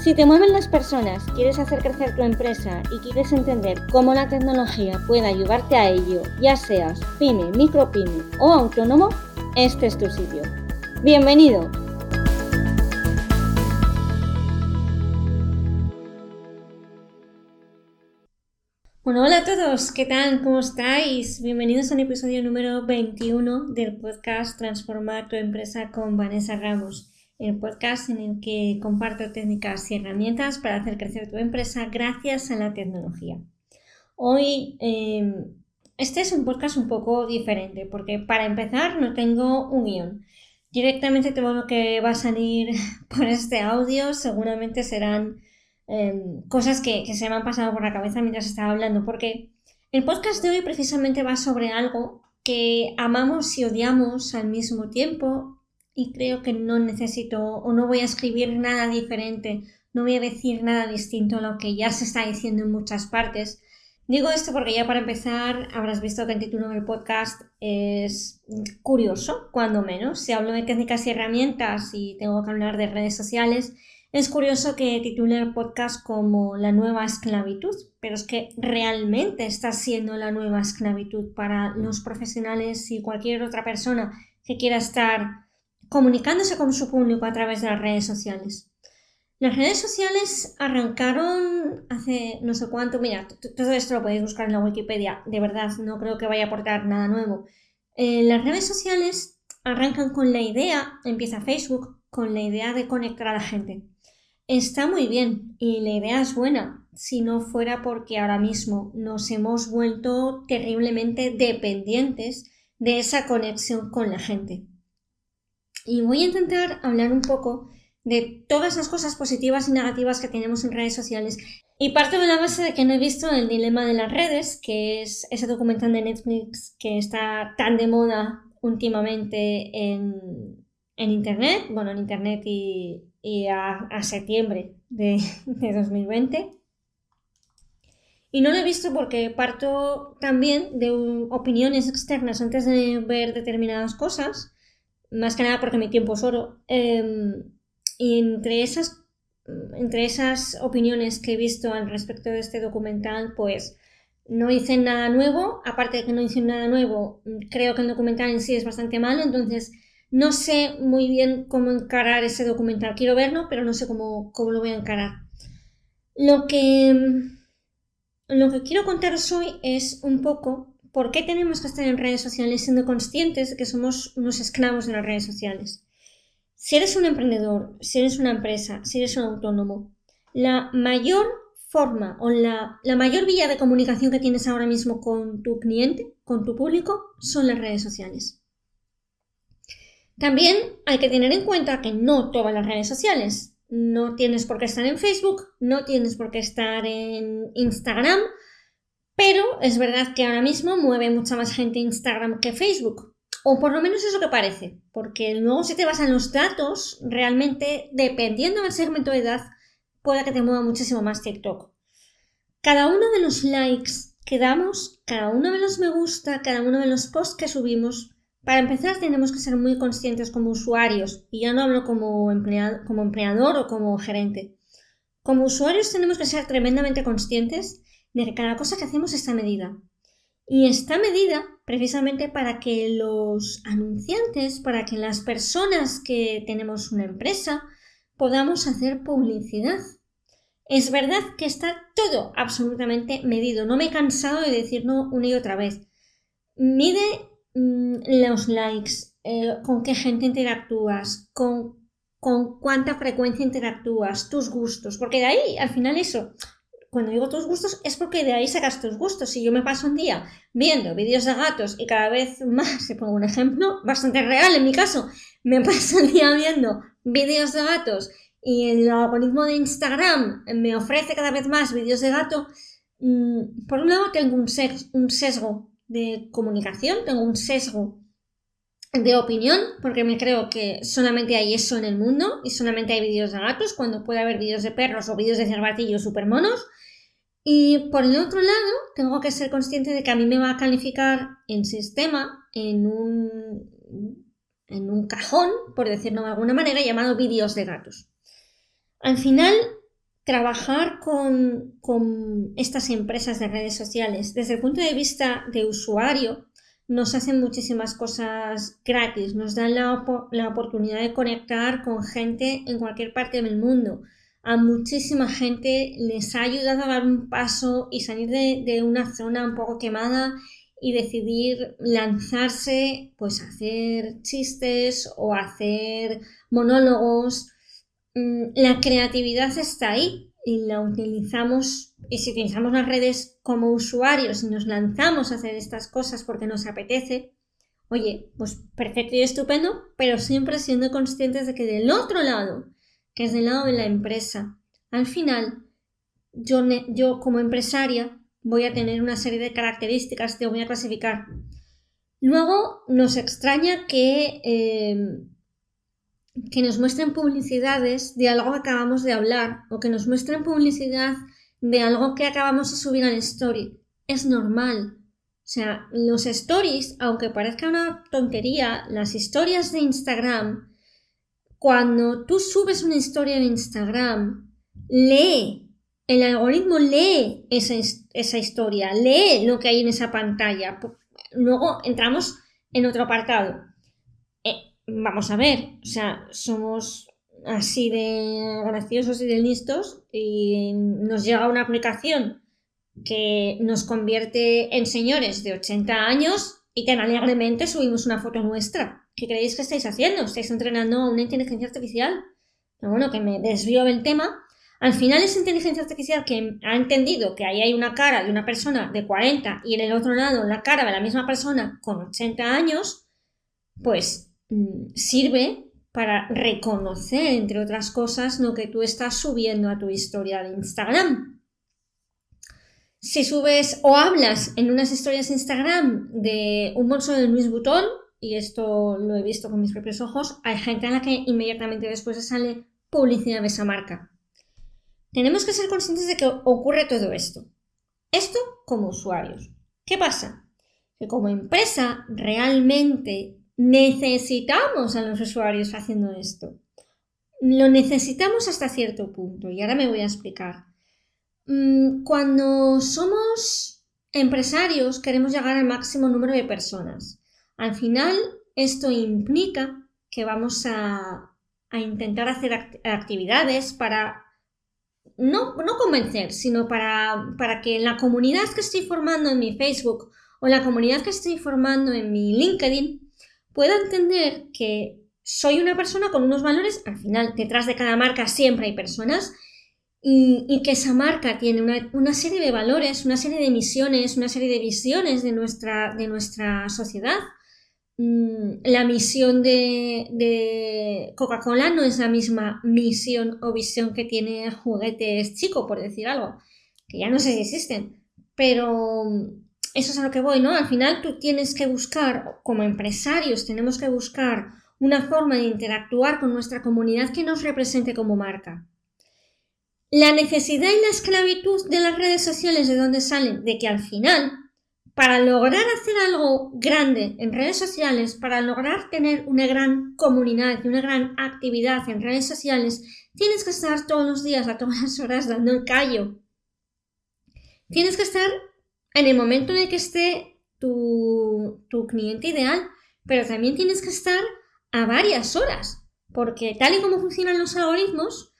Si te mueven las personas, quieres hacer crecer tu empresa y quieres entender cómo la tecnología puede ayudarte a ello, ya seas pyme, micropyme o autónomo, este es tu sitio. Bienvenido. Bueno, hola a todos, ¿qué tal? ¿Cómo estáis? Bienvenidos a un episodio número 21 del podcast Transformar tu empresa con Vanessa Ramos, el podcast en el que comparto técnicas y herramientas para hacer crecer tu empresa gracias a la tecnología. Hoy em, este es un podcast un poco diferente porque para empezar no tengo un guion. Directamente todo lo que va a salir por este audio seguramente serán Em, cosas que, se me han pasado por la cabeza mientras estaba hablando, porque el podcast de hoy precisamente va sobre algo que amamos y odiamos al mismo tiempo y creo que no necesito o no voy a escribir nada diferente, no voy a decir nada distinto a lo que ya se está diciendo en muchas partes. Digo esto porque ya para empezar habrás visto que el título del podcast es curioso, cuando menos. Si hablo de técnicas y herramientas y tengo que hablar de redes sociales, es curioso que titule el podcast como La nueva esclavitud, pero es que realmente está siendo la nueva esclavitud para los profesionales y cualquier otra persona que quiera estar comunicándose con su público a través de las redes sociales. Las redes sociales arrancaron hace no sé cuánto, mira, todo esto lo podéis buscar en la Wikipedia, de verdad, no creo que vaya a aportar nada nuevo. Eh, las redes sociales arrancan con la idea, empieza Facebook, con la idea de conectar a la gente. Está muy bien y la idea es buena, si no fuera porque ahora mismo nos hemos vuelto terriblemente dependientes de esa conexión con la gente. Y voy a intentar hablar un poco de todas las cosas positivas y negativas que tenemos en redes sociales. Y parto de la base de que no he visto El Dilema de las Redes, que es ese documental de Netflix que está tan de moda últimamente en, en Internet, bueno, en Internet y, a, septiembre de, 2020. Y no lo he visto porque parto también de opiniones externas antes de ver determinadas cosas, más que nada porque mi tiempo es oro. Em, y entre esas, entre esas opiniones que he visto al respecto de este documental, pues no hice nada nuevo, aparte de que no hice nada nuevo, creo que el documental en sí es bastante malo, entonces no sé muy bien cómo encarar ese documental. Quiero verlo, pero no sé cómo, cómo lo voy a encarar. Lo que, lo que quiero contaros hoy es un poco por qué tenemos que estar en redes sociales siendo conscientes de que somos unos esclavos de las redes sociales. Si eres un emprendedor, si eres una empresa, si eres un autónomo, la mayor forma o la, la, mayor vía de comunicación que tienes ahora mismo con tu cliente, con tu público, son las redes sociales. También hay que tener en cuenta que no todas las redes sociales. No tienes por qué estar en Facebook, no tienes por qué estar en Instagram, pero es verdad que ahora mismo mueve mucha más gente Instagram que Facebook. O por lo menos es lo que parece, porque luego si te vas los datos, realmente dependiendo del segmento de edad, puede que te mueva muchísimo más TikTok. Cada uno de los likes que damos, cada uno de los me gusta, cada uno de los posts que subimos, para empezar, tenemos que ser muy conscientes como usuarios, y ya no hablo como, como empleador o como gerente. Como usuarios tenemos que ser tremendamente conscientes de cada cosa que hacemos está medida. Y está medida precisamente para que los anunciantes, para que las personas que tenemos una empresa, podamos hacer publicidad. Es verdad que está todo absolutamente medido. No me he cansado de decirlo una y otra vez. Mide Mm, los likes, eh, con qué gente interactúas, con, con cuánta frecuencia interactúas, tus gustos, porque de ahí, al final eso, cuando digo tus gustos es porque de ahí sacas tus gustos. Si yo me paso un día viendo vídeos de gatos y cada vez más, se pongo un ejemplo bastante real en mi caso, me paso el día viendo vídeos de gatos y el algoritmo de Instagram me ofrece cada vez más vídeos de gato, mm, por un lado tengo un, un sesgo de comunicación, tengo un sesgo de opinión, porque me creo que solamente hay eso en el mundo y solamente hay vídeos de gatos, cuando puede haber vídeos de perros o vídeos de cervatillos super monos. Y por el otro lado, tengo que ser consciente de que a mí me va a calificar en sistema en un, en un cajón, por decirlo de alguna manera, llamado vídeos de gatos. Al final, trabajar con, con estas empresas de redes sociales desde el punto de vista de usuario nos hacen muchísimas cosas gratis, nos dan la, la, oportunidad de conectar con gente en cualquier parte del mundo. A muchísima gente les ha ayudado a dar un paso y salir de, de una zona un poco quemada y decidir lanzarse, pues a hacer chistes o hacer monólogos. Mm, la creatividad está ahí y la utilizamos y si utilizamos las redes como usuarios y nos lanzamos a hacer estas cosas porque nos apetece, oye, pues perfecto y estupendo, pero siempre siendo conscientes de que del otro lado, que es del lado de la empresa, al final yo, yo como empresaria voy a tener una serie de características que voy a clasificar. Luego nos extraña que, eh, que nos muestren publicidades de algo que acabamos de hablar o que nos muestren publicidad de algo que acabamos de subir al story. Es normal. O sea, los stories, aunque parezca una tontería, las historias de Instagram, cuando tú subes una historia en Instagram, lee, el algoritmo lee esa, esa historia, lee lo que hay en esa pantalla. Luego entramos en otro apartado. Vamos a ver, o sea, somos así de graciosos y de listos y nos llega una aplicación que nos convierte en señores de 80 años y que alegremente subimos una foto nuestra. ¿Qué creéis que estáis haciendo? ¿Estáis entrenando una inteligencia artificial? Pero bueno, que me desvío del tema. Al final esa inteligencia artificial que ha entendido que ahí hay una cara de una persona de 40 y en el otro lado la cara de la misma persona con 80 años, pues sirve para reconocer, entre otras cosas, lo que tú estás subiendo a tu historia de Instagram. Si subes o hablas en unas historias de Instagram de un bolso de Luis Butón, y esto lo he visto con mis propios ojos, hay gente a la que inmediatamente después sale publicidad de esa marca. Tenemos que ser conscientes de que ocurre todo esto. Esto como usuarios. ¿Qué pasa? Que como empresa realmente necesitamos a los usuarios haciendo esto. Lo necesitamos hasta cierto punto y ahora me voy a explicar. Mm, cuando somos empresarios queremos llegar al máximo número de personas. Al final esto implica que vamos a, intentar hacer actividades para no, no convencer, sino para, para que la comunidad que estoy formando en mi Facebook o la comunidad que estoy formando en mi LinkedIn pueda entender que soy una persona con unos valores, al final detrás de cada marca siempre hay personas, y, que esa marca tiene una, serie de valores, una serie de misiones, una serie de visiones de nuestra, de nuestra sociedad. Mm, la misión de, de Coca-Cola no es la misma misión o visión que tiene juguetes chico, por decir algo, que ya no sé si existen, pero eso es a lo que voy, ¿no? Al final tú tienes que buscar, como empresarios, tenemos que buscar una forma de interactuar con nuestra comunidad que nos represente como marca. La necesidad y la esclavitud de las redes sociales, ¿de dónde salen? De que al final, para lograr hacer algo grande en redes sociales, para lograr tener una gran comunidad y una gran actividad en redes sociales, tienes que estar todos los días, a todas las horas, dando el callo. Tienes que estar en el momento en el que esté tu, cliente ideal, pero también tienes que estar a varias horas, porque tal y como funcionan los algoritmos,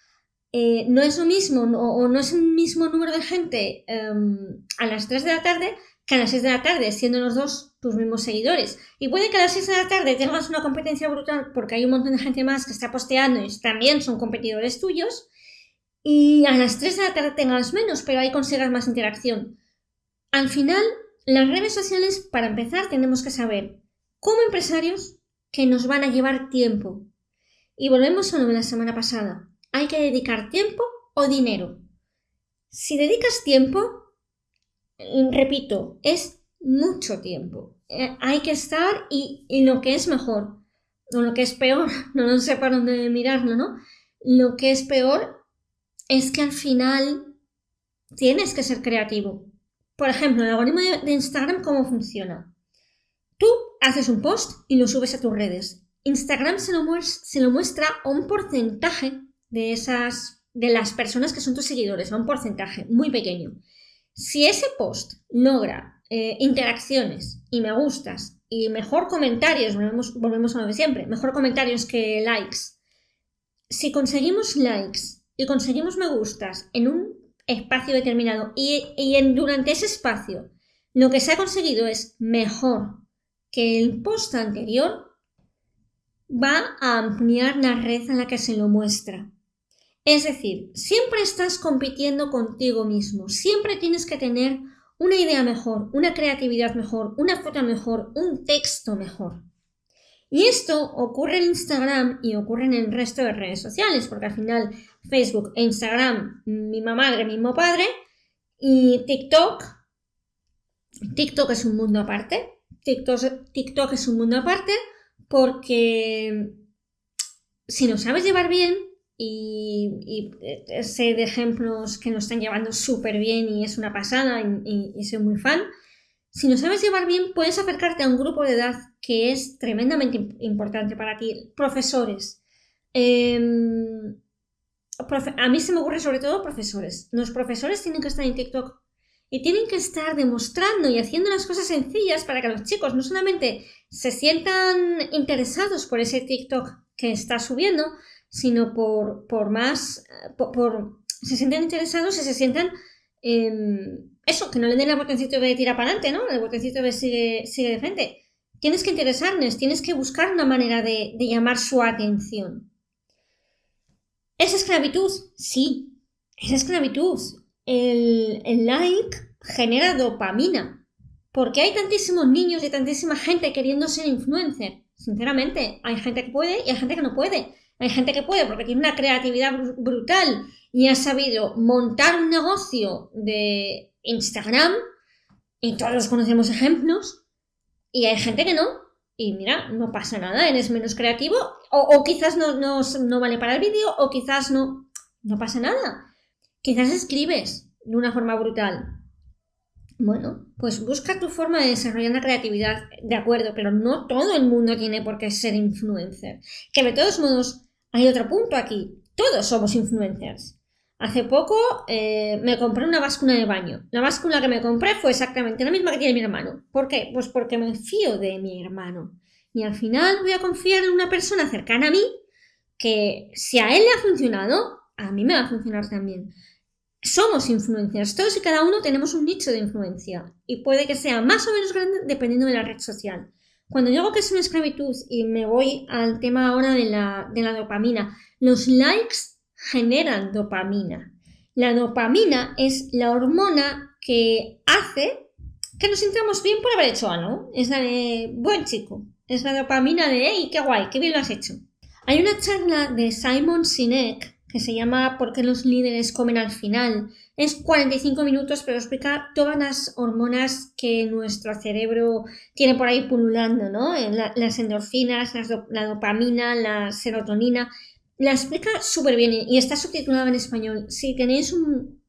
eh, no es lo mismo o no es el mismo número de gente em, a las 3 de la tarde que a las 6 de la tarde, siendo los dos tus mismos seguidores. Y puede que a las 6 de la tarde tengas una competencia brutal porque hay un montón de gente más que está posteando y también son competidores tuyos. Y a las 3 de la tarde tengas menos, pero ahí consigas más interacción. Al final, las redes sociales, para empezar, tenemos que saber, como empresarios, que nos van a llevar tiempo. Y volvemos a lo de la semana pasada. Hay que dedicar tiempo o dinero. Si dedicas tiempo, repito, es mucho tiempo. Eh, hay que estar y, lo que es mejor, o lo que es peor, no, no sé para dónde mirarlo, ¿no? Lo que es peor es que al final tienes que ser creativo. Por ejemplo, el algoritmo de Instagram, ¿cómo funciona? Tú haces un post y lo subes a tus redes. Instagram se lo, muestra a un porcentaje de esas, de las personas que son tus seguidores, a un porcentaje muy pequeño. Si ese post logra eh, interacciones y me gustas y mejor comentarios, volvemos, volvemos a lo de siempre, mejor comentarios que likes. Si conseguimos likes y conseguimos me gustas en un espacio determinado y, en, durante ese espacio lo que se ha conseguido es mejor que el post anterior, va a ampliar la red a la que se lo muestra. Es decir, siempre estás compitiendo contigo mismo, siempre tienes que tener una idea mejor, una creatividad mejor, una foto mejor, un texto mejor. Y esto ocurre en Instagram y ocurre en el resto de redes sociales, porque al final Facebook e Instagram, misma madre, mismo padre, y TikTok, TikTok es un mundo aparte, TikTok, es un mundo aparte porque si no sabes llevar bien, y, sé de ejemplos que nos están llevando súper bien y es una pasada y, soy muy fan, si no sabes llevar bien, puedes acercarte a un grupo de edad que es tremendamente importante para ti. Profesores. Em, a mí se me ocurre sobre todo profesores. Los profesores tienen que estar en TikTok y tienen que estar demostrando y haciendo las cosas sencillas para que los chicos no solamente se sientan interesados por ese TikTok que está subiendo, sino por, por más, por, se sientan interesados y se sientan, em, eso, que no le den el botoncito de tirar para adelante, ¿no? El botoncito de sigue, sigue de frente. Tienes que interesarles, tienes que buscar una manera de, de llamar su atención. ¿Es esclavitud? Sí, es esclavitud el, like genera dopamina. Porque hay tantísimos niños y tantísima gente queriendo ser influencer. Sinceramente, hay gente que puede y hay gente que no puede. Hay gente que puede porque tiene una creatividad brutal y ha sabido montar un negocio de Instagram y todos conocemos ejemplos. Y hay gente que no. Y mira, no pasa nada, eres menos creativo o, quizás no, no, no, vale para el vídeo o quizás no, no pasa nada. Quizás escribes de una forma brutal. Bueno, pues busca tu forma de desarrollar la creatividad, de acuerdo, pero no todo el mundo tiene por qué ser influencer. Que de todos modos, hay otro punto aquí. Todos somos influencers. Hace poco eh, me compré una báscula de baño. La báscula que me compré fue exactamente la misma que tiene mi hermano. ¿Por qué? Pues porque me fío de mi hermano. Y al final voy a confiar en una persona cercana a mí que si a él le ha funcionado, a mí me va a funcionar también somos influencers, todos y cada uno tenemos un nicho de influencia y puede que sea más o menos grande dependiendo de la red social. Cuando digo que es una esclavitud y me voy al tema ahora de la, de la dopamina, los likes generan dopamina. La dopamina es la hormona que hace que nos sintamos bien por haber hecho algo. Es la de buen chico. Es la dopamina de, hey, qué guay, qué bien lo has hecho. Hay una charla de Simon Sinek que se llama ¿Por qué los líderes comen al final? Es 45 minutos, pero explica todas las hormonas que nuestro cerebro tiene por ahí pululando, ¿no? las endorfinas, la dopamina, la serotonina. La explica súper bien y está subtitulada en español. Si tenéis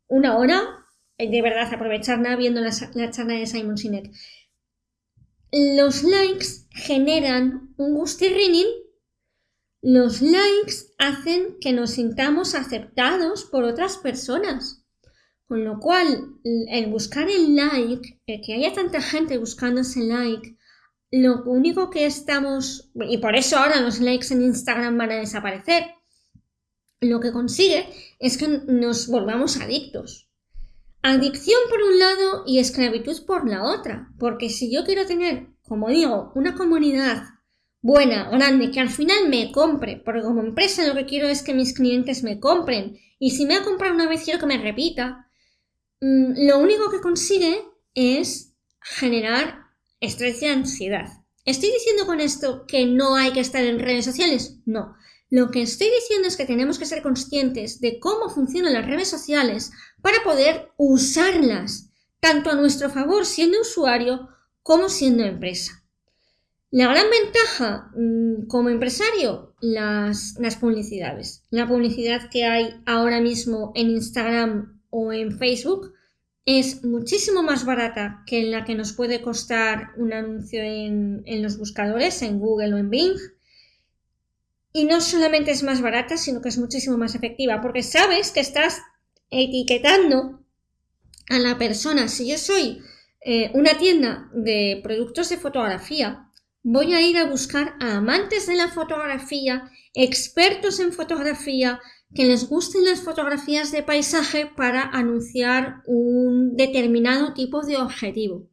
una hora, eh, de verdad aprovecharla viendo la, la charla de Simon Sinek. Los likes generan un gustirrinín los likes hacen que nos sintamos aceptados por otras personas. Con lo cual, el buscar el like, el que haya tanta gente buscando ese like, lo único que estamos, y por eso ahora los likes en Instagram van a desaparecer, lo que consigue es que nos volvamos adictos. Adicción por un lado y esclavitud por la otra, porque si yo quiero tener, como digo, una comunidad buena, grande, que al final me compre, porque como empresa lo que quiero es que mis clientes me compren y si me ha comprado una vez quiero que me repita, mm, lo único que consigue es generar estrés y ansiedad. ¿Estoy diciendo con esto que no hay que estar en redes sociales? No. Lo que estoy diciendo es que tenemos que ser conscientes de cómo funcionan las redes sociales para poder usarlas tanto a nuestro favor siendo usuario como siendo empresa. La gran ventaja mm, como empresario, las, publicidades. La publicidad que hay ahora mismo en Instagram o en Facebook es muchísimo más barata que la que nos puede costar un anuncio en, los buscadores, en Google o en Bing. Y no solamente es más barata, sino que es muchísimo más efectiva, porque sabes que estás etiquetando a la persona. Si yo soy eh, una tienda de productos de fotografía, voy a ir a buscar a amantes de la fotografía, expertos en fotografía, que les gusten las fotografías de paisaje para anunciar un determinado tipo de objetivo.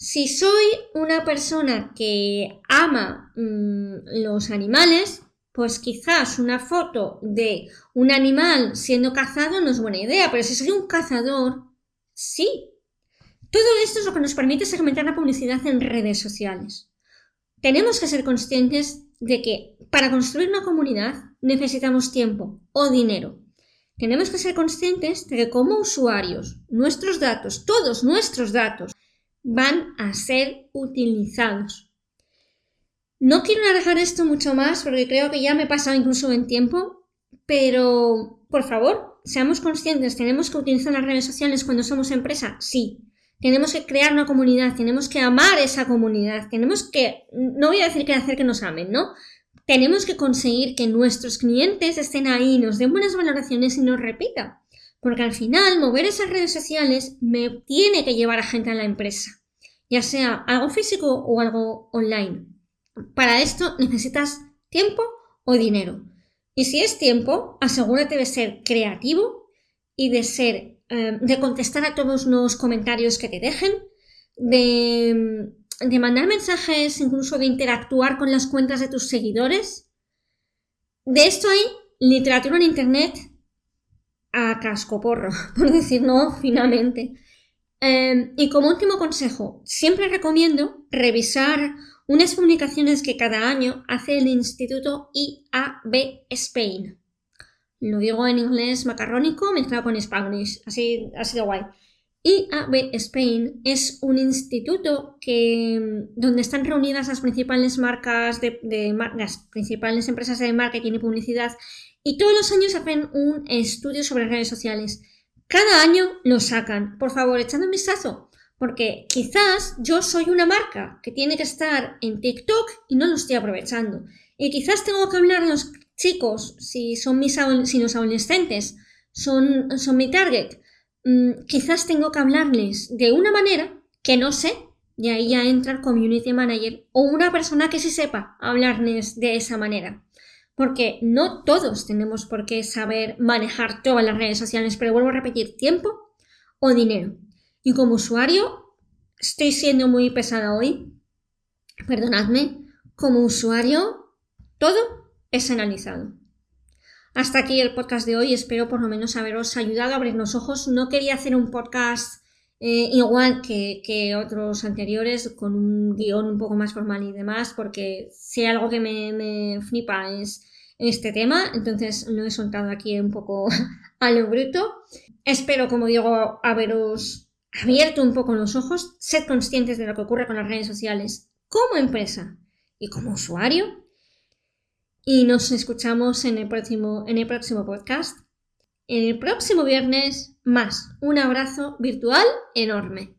Si soy una persona que ama mm, los animales, pues quizás una foto de un animal siendo cazado no es buena idea, pero si soy un cazador, sí. Todo esto es lo que nos permite segmentar la publicidad en redes sociales. Tenemos que ser conscientes de que para construir una comunidad necesitamos tiempo o dinero. Tenemos que ser conscientes de que como usuarios, nuestros datos, todos nuestros datos, van a ser utilizados. No quiero alargar esto mucho más porque creo que ya me he pasado incluso en tiempo, pero por favor, seamos conscientes, tenemos que utilizar las redes sociales cuando somos empresa, sí. Tenemos que crear una comunidad, tenemos que amar esa comunidad, tenemos que, no voy a decir que hacer que nos amen, ¿no? Tenemos que conseguir que nuestros clientes estén ahí, nos den buenas valoraciones y nos repitan. Porque al final, mover esas redes sociales me tiene que llevar a gente a la empresa, ya sea algo físico o algo online. Para esto necesitas tiempo o dinero. Y si es tiempo, asegúrate de ser creativo y de ser, eh, de contestar a todos los comentarios que te dejen, de, mandar mensajes, incluso de interactuar con las cuentas de tus seguidores. De esto hay literatura en internet a cascoporro, por decirlo finalmente. Em, y como último consejo, siempre recomiendo revisar unas publicaciones que cada año hace el Instituto IAB Spain. Lo digo en inglés macarrónico mezclado con Spanish, así, así de guay. IAB Spain es un instituto que, donde están reunidas las principales marcas de, de, las principales empresas de marketing y publicidad y todos los años hacen un estudio sobre redes sociales. Cada año lo sacan. Por favor, echando un vistazo. Porque quizás yo soy una marca que tiene que estar en TikTok y no lo estoy aprovechando. Y quizás tengo que hablar a los chicos, si son mis si los adolescentes son, son mi target, mmm, quizás tengo que hablarles de una manera que no sé, y ahí ya entra el community manager o una persona que sí sepa hablarles de esa manera porque no todos tenemos por qué saber manejar todas las redes sociales, pero vuelvo a repetir, tiempo o dinero. Y como usuario, estoy siendo muy pesada hoy, perdonadme, como usuario, todo es analizado. Hasta aquí el podcast de hoy, espero por lo menos haberos ayudado a abrir los ojos. No quería hacer un podcast eh, igual que, que, otros anteriores, con un guion un poco más formal y demás, porque si algo que me, me flipa es este tema, entonces lo he soltado aquí un poco a lo bruto. Espero, como digo, haberos abierto un poco los ojos, sed conscientes de lo que ocurre con las redes sociales como empresa y como usuario. Y nos escuchamos en el próximo, en el próximo podcast. El próximo viernes, más. Un abrazo virtual enorme.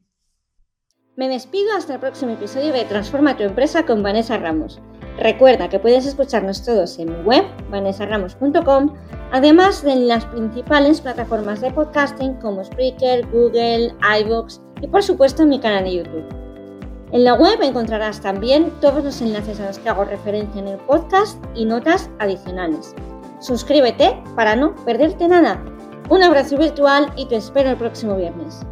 Me despido hasta el próximo episodio de Transforma tu empresa con Vanessa Ramos. Recuerda que puedes escucharnos todos en mi web, vanessaramos.com, además de en las principales plataformas de podcasting como Spreaker, Google, iVoox y por supuesto en mi canal de YouTube. En la web encontrarás también todos los enlaces a los que hago referencia en el podcast y notas adicionales. Suscríbete para no perderte nada. Un abrazo virtual y te espero el próximo viernes.